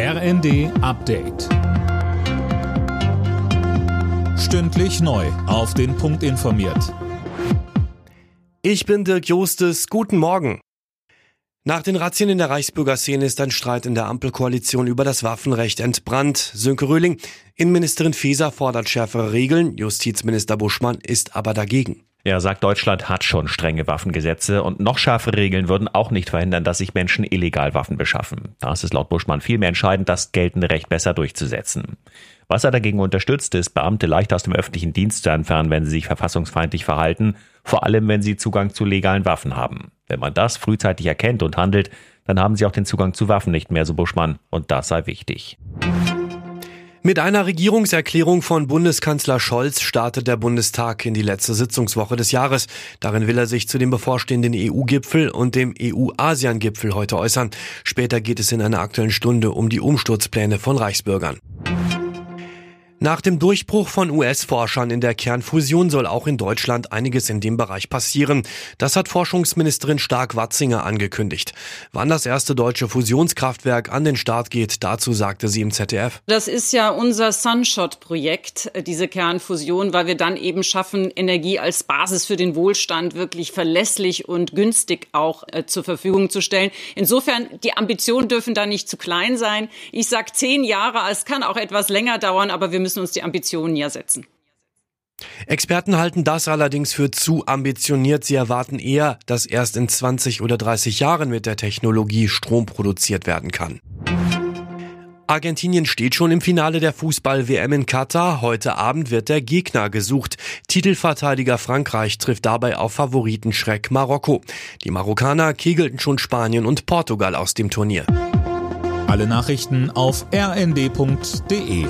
RND Update. Stündlich neu. Auf den Punkt informiert. Ich bin Dirk Jostes. Guten Morgen. Nach den Razzien in der Reichsbürgerszene ist ein Streit in der Ampelkoalition über das Waffenrecht entbrannt. Sönke Röhling, Innenministerin Faeser fordert schärfere Regeln, Justizminister Buschmann ist aber dagegen. Er sagt, Deutschland hat schon strenge Waffengesetze und noch schärfere Regeln würden auch nicht verhindern, dass sich Menschen illegal Waffen beschaffen. Da ist es laut Buschmann vielmehr entscheidend, das geltende Recht besser durchzusetzen. Was er dagegen unterstützt, ist, Beamte leicht aus dem öffentlichen Dienst zu entfernen, wenn sie sich verfassungsfeindlich verhalten, vor allem wenn sie Zugang zu legalen Waffen haben. Wenn man das frühzeitig erkennt und handelt, dann haben sie auch den Zugang zu Waffen nicht mehr, so Buschmann, und das sei wichtig. Mit einer Regierungserklärung von Bundeskanzler Scholz startet der Bundestag in die letzte Sitzungswoche des Jahres. Darin will er sich zu dem bevorstehenden EU-Gipfel und dem EU-ASEAN-Gipfel heute äußern. Später geht es in einer aktuellen Stunde um die Umsturzpläne von Reichsbürgern. Nach dem Durchbruch von US-Forschern in der Kernfusion soll auch in Deutschland einiges in dem Bereich passieren. Das hat Forschungsministerin Stark-Watzinger angekündigt. Wann das erste deutsche Fusionskraftwerk an den Start geht, dazu sagte sie im ZDF. Das ist ja unser Sunshot-Projekt, diese Kernfusion, weil wir dann eben schaffen, Energie als Basis für den Wohlstand wirklich verlässlich und günstig auch äh, zur Verfügung zu stellen. Insofern, die Ambitionen dürfen da nicht zu klein sein. Ich sage zehn Jahre, es kann auch etwas länger dauern, aber wir müssen uns die Ambitionen ja setzen. Experten halten das allerdings für zu ambitioniert. Sie erwarten eher, dass erst in 20 oder 30 Jahren mit der Technologie Strom produziert werden kann. Argentinien steht schon im Finale der Fußball-WM in Katar. Heute Abend wird der Gegner gesucht. Titelverteidiger Frankreich trifft dabei auf Favoritenschreck Marokko. Die Marokkaner kegelten schon Spanien und Portugal aus dem Turnier. Alle Nachrichten auf rnd.de